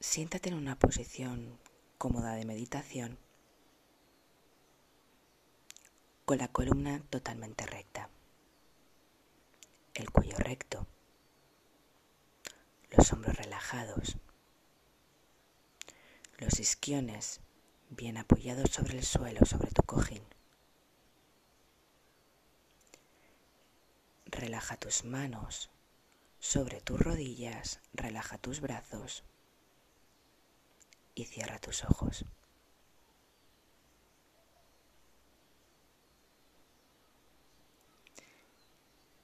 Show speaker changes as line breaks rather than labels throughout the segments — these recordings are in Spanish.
Siéntate en una posición cómoda de meditación con la columna totalmente recta, el cuello recto, los hombros relajados, los isquiones bien apoyados sobre el suelo, sobre tu cojín. Relaja tus manos sobre tus rodillas, relaja tus brazos y cierra tus ojos.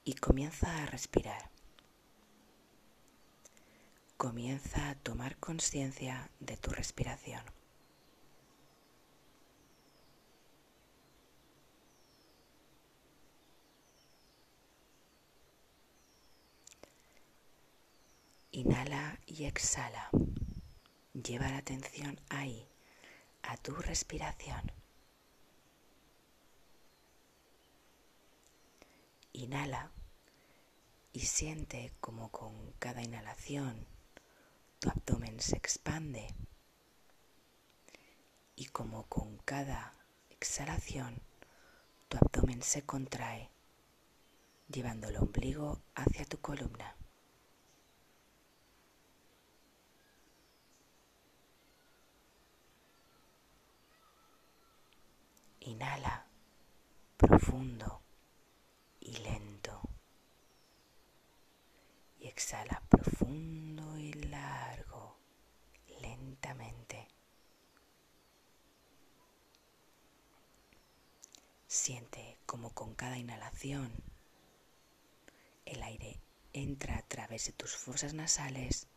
Y comienza a respirar. Comienza a tomar conciencia de tu respiración. Inhala y exhala. Lleva la atención ahí, a tu respiración. Inhala y siente como con cada inhalación tu abdomen se expande y como con cada exhalación tu abdomen se contrae, llevando el ombligo hacia tu columna. Inhala profundo y lento. Y exhala profundo y largo, lentamente. Siente como con cada inhalación el aire entra a través de tus fosas nasales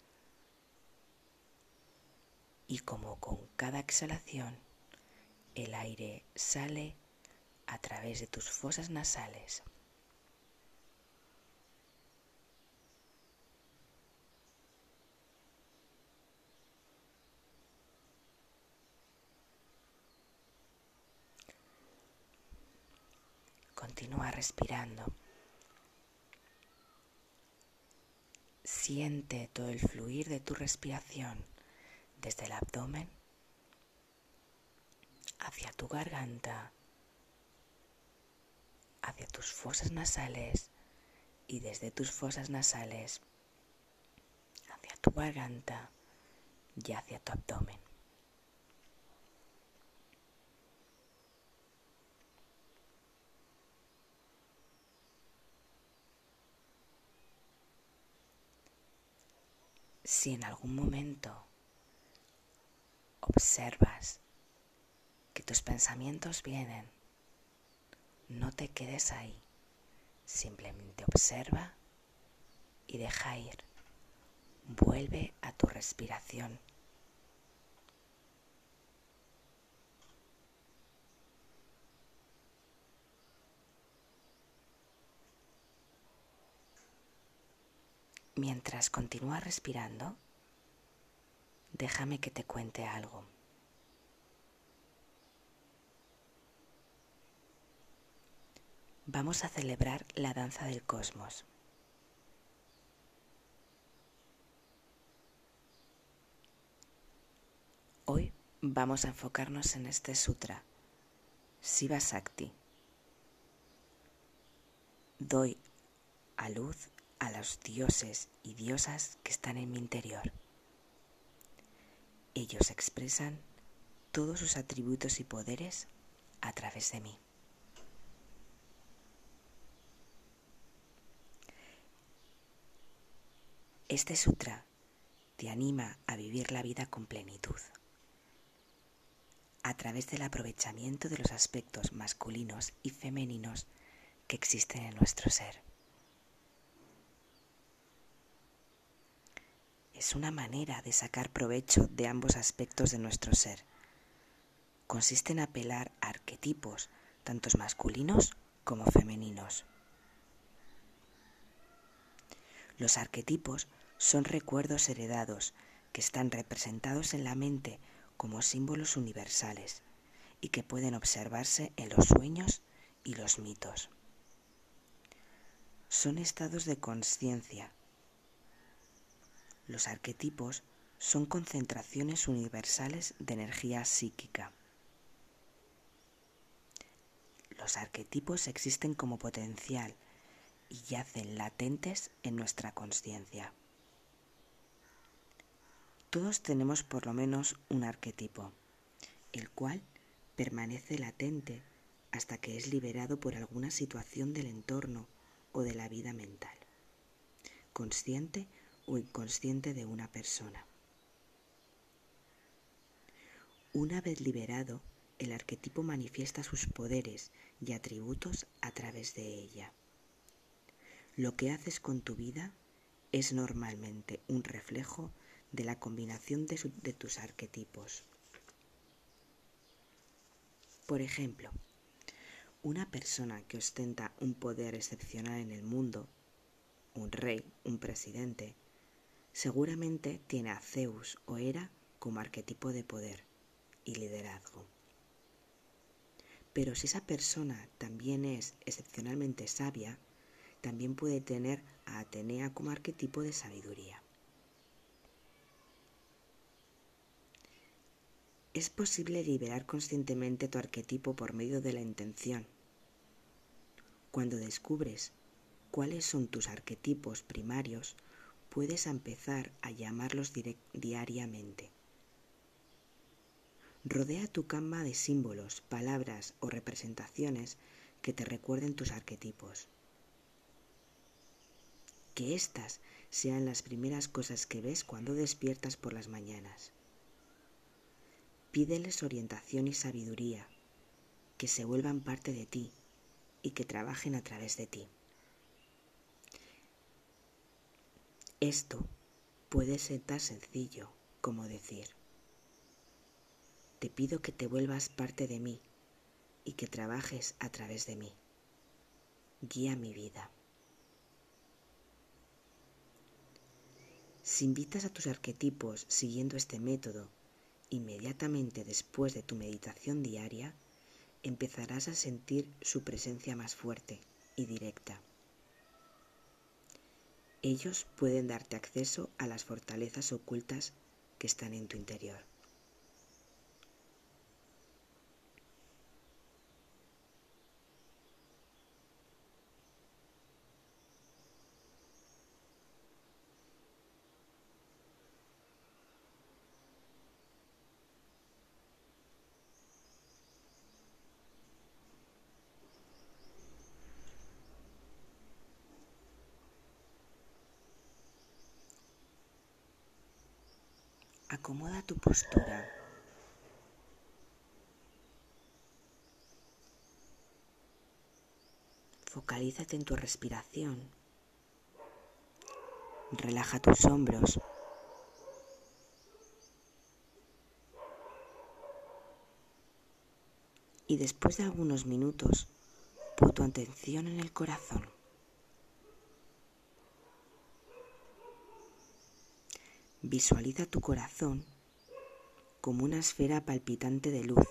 y como con cada exhalación el aire sale a través de tus fosas nasales. Continúa respirando. Siente todo el fluir de tu respiración desde el abdomen hacia tu garganta, hacia tus fosas nasales y desde tus fosas nasales hacia tu garganta y hacia tu abdomen. Si en algún momento observas que tus pensamientos vienen, no te quedes ahí. Simplemente observa y deja ir. Vuelve a tu respiración. Mientras continúas respirando, déjame que te cuente algo. Vamos a celebrar la danza del cosmos. Hoy vamos a enfocarnos en este sutra, Siva Sakti. Doy a luz a los dioses y diosas que están en mi interior. Ellos expresan todos sus atributos y poderes a través de mí. Este sutra te anima a vivir la vida con plenitud, a través del aprovechamiento de los aspectos masculinos y femeninos que existen en nuestro ser. Es una manera de sacar provecho de ambos aspectos de nuestro ser. Consiste en apelar arquetipos, tanto masculinos como femeninos. Los arquetipos son recuerdos heredados que están representados en la mente como símbolos universales y que pueden observarse en los sueños y los mitos. Son estados de conciencia. Los arquetipos son concentraciones universales de energía psíquica. Los arquetipos existen como potencial y yacen latentes en nuestra conciencia. Todos tenemos por lo menos un arquetipo, el cual permanece latente hasta que es liberado por alguna situación del entorno o de la vida mental, consciente o inconsciente de una persona. Una vez liberado, el arquetipo manifiesta sus poderes y atributos a través de ella. Lo que haces con tu vida es normalmente un reflejo de la combinación de, tus arquetipos. Por ejemplo, una persona que ostenta un poder excepcional en el mundo, un rey, un presidente, seguramente tiene a Zeus o Hera como arquetipo de poder y liderazgo. Pero si esa persona también es excepcionalmente sabia, también puede tener a Atenea como arquetipo de sabiduría. Es posible liberar conscientemente tu arquetipo por medio de la intención. Cuando descubres cuáles son tus arquetipos primarios, puedes empezar a llamarlos diariamente. Rodea tu cama de símbolos, palabras o representaciones que te recuerden tus arquetipos. Que éstas sean las primeras cosas que ves cuando despiertas por las mañanas. Pídeles orientación y sabiduría, que se vuelvan parte de ti y que trabajen a través de ti. Esto puede ser tan sencillo como decir, te pido que te vuelvas parte de mí y que trabajes a través de mí. Guía mi vida. Si invitas a tus arquetipos siguiendo este método, inmediatamente después de tu meditación diaria, empezarás a sentir su presencia más fuerte y directa. Ellos pueden darte acceso a las fortalezas ocultas que están en tu interior. Acomoda tu postura. Focalízate en tu respiración. Relaja tus hombros. Y después de algunos minutos, pon tu atención en el corazón. Visualiza tu corazón como una esfera palpitante de luz.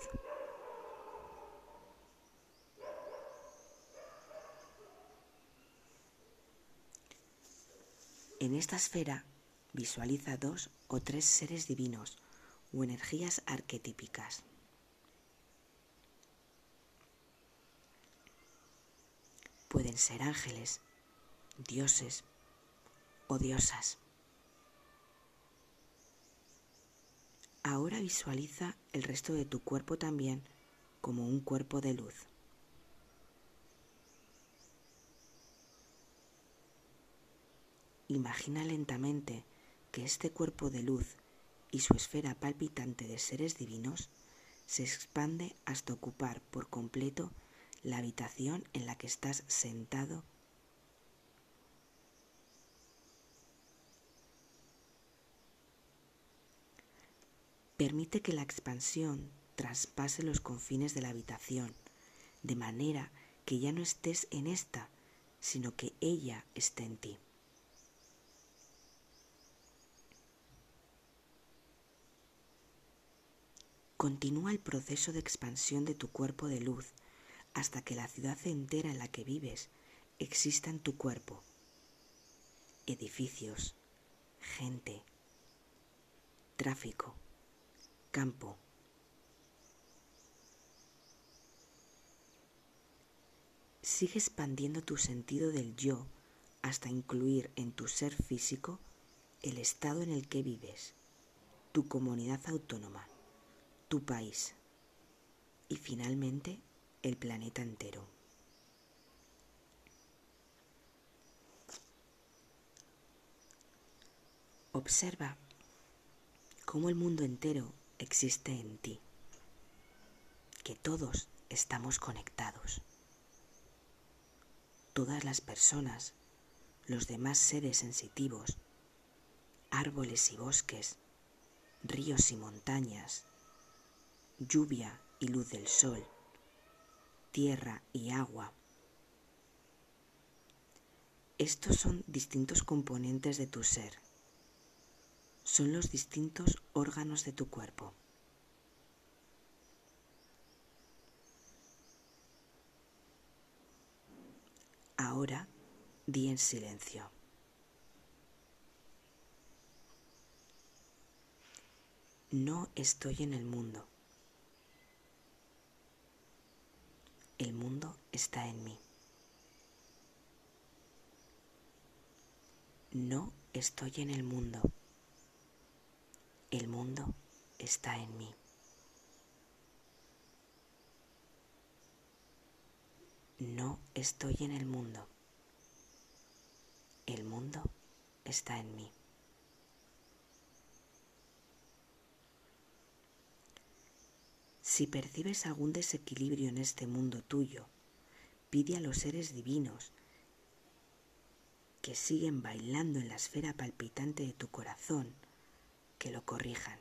En esta esfera visualiza dos o tres seres divinos o energías arquetípicas. Pueden ser ángeles, dioses o diosas. Ahora visualiza el resto de tu cuerpo también como un cuerpo de luz. Imagina lentamente que este cuerpo de luz y su esfera palpitante de seres divinos se expande hasta ocupar por completo la habitación en la que estás sentado Permite que la expansión traspase los confines de la habitación, de manera que ya no estés en esta, sino que ella esté en ti. Continúa el proceso de expansión de tu cuerpo de luz hasta que la ciudad entera en la que vives exista en tu cuerpo. Edificios, gente, tráfico, campo. Sigue expandiendo tu sentido del yo hasta incluir en tu ser físico el estado en el que vives, tu comunidad autónoma, tu país y finalmente el planeta entero. Observa cómo el mundo entero existe en ti, que todos estamos conectados. Todas las personas, los demás seres sensitivos, árboles y bosques, ríos y montañas, lluvia y luz del sol, tierra y agua. Estos son distintos componentes de tu ser. Son los distintos órganos de tu cuerpo. Ahora di en silencio. No estoy en el mundo. El mundo está en mí. No estoy en el mundo. El mundo está en mí. No estoy en el mundo. El mundo está en mí. Si percibes algún desequilibrio en este mundo tuyo, pide a los seres divinos que siguen bailando en la esfera palpitante de tu corazón que lo corrijan.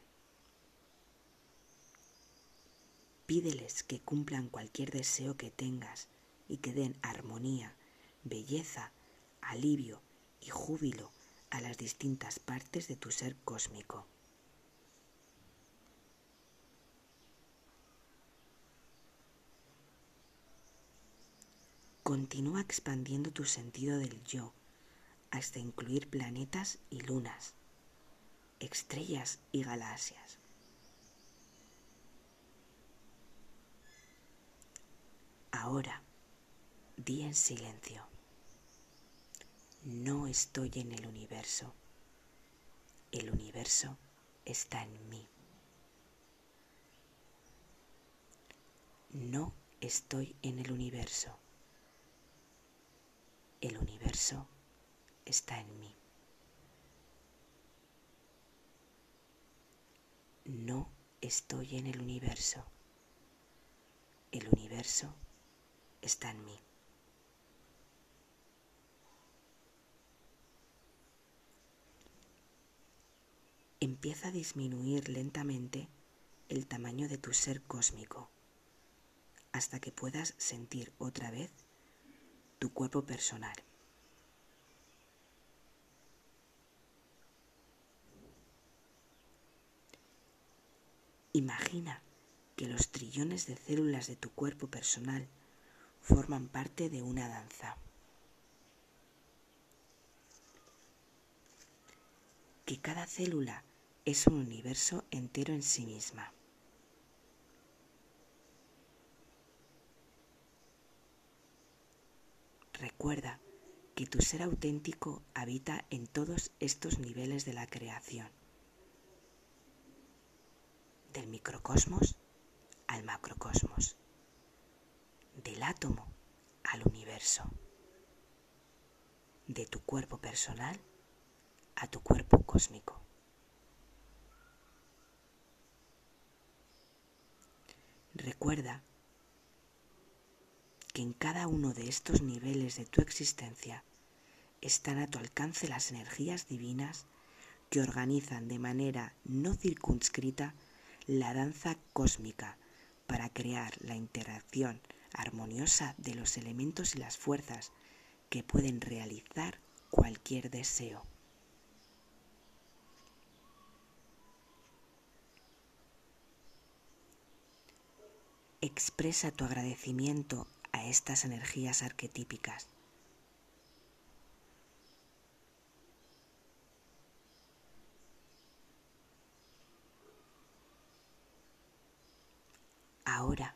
Pídeles que cumplan cualquier deseo que tengas y que den armonía, belleza, alivio y júbilo a las distintas partes de tu ser cósmico. Continúa expandiendo tu sentido del yo hasta incluir planetas y lunas, estrellas y galaxias. Ahora, di en silencio, no estoy en el universo, el universo está en mí. No estoy en el universo el universo está en mí. No estoy en el universo. El universo está en mí. Empieza a disminuir lentamente el tamaño de tu ser cósmico hasta que puedas sentir otra vez tu cuerpo personal. Imagina que los trillones de células de tu cuerpo personal forman parte de una danza. Que cada célula es un universo entero en sí misma. Recuerda que tu ser auténtico habita en todos estos niveles de la creación, del microcosmos al macrocosmos, del átomo al universo, de tu cuerpo personal a tu cuerpo cósmico. Recuerda en cada uno de estos niveles de tu existencia están a tu alcance las energías divinas que organizan de manera no circunscrita la danza cósmica para crear la interacción armoniosa de los elementos y las fuerzas que pueden realizar cualquier deseo. Expresa tu agradecimiento a estas energías arquetípicas. Ahora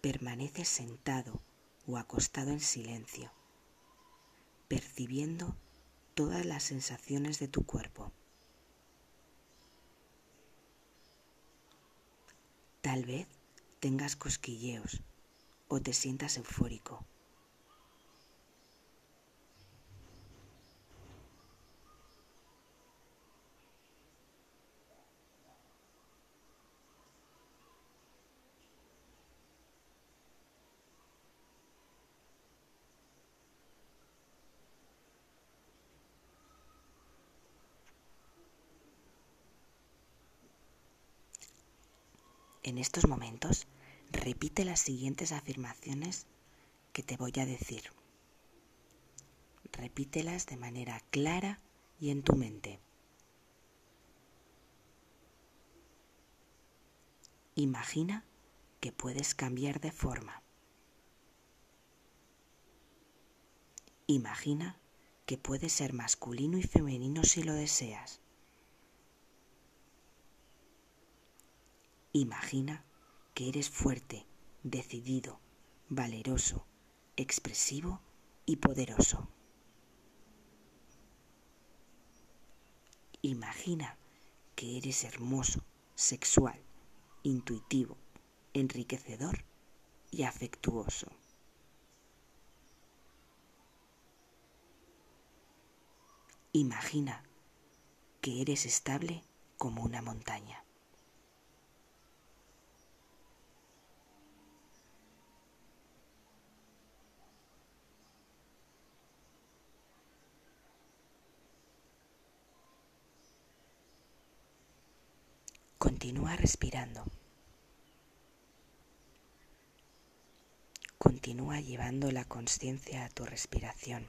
permanece sentado o acostado en silencio, percibiendo todas las sensaciones de tu cuerpo. Tal vez tengas cosquilleos o te sientas eufórico. En estos momentos, repite las siguientes afirmaciones que te voy a decir. Repítelas de manera clara y en tu mente. Imagina que puedes cambiar de forma. Imagina que puedes ser masculino y femenino si lo deseas. Imagina que eres fuerte, decidido, valeroso, expresivo y poderoso. Imagina que eres hermoso, sexual, intuitivo, enriquecedor y afectuoso. Imagina que eres estable como una montaña. Continúa respirando. Continúa llevando la conciencia a tu respiración.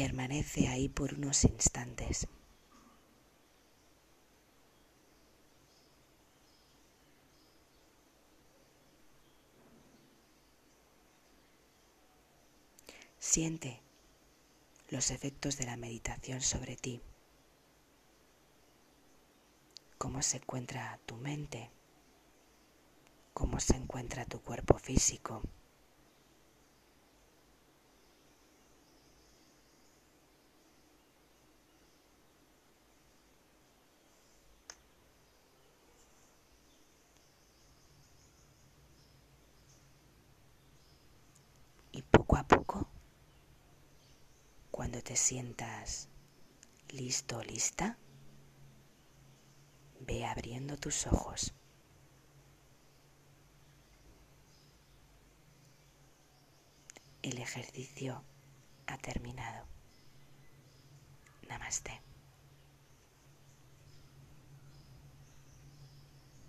Permanece ahí por unos instantes. Siente los efectos de la meditación sobre ti, cómo se encuentra tu mente, cómo se encuentra tu cuerpo físico. Poco a poco cuando te sientas listo o lista, ve abriendo tus ojos. El ejercicio ha terminado. Namaste.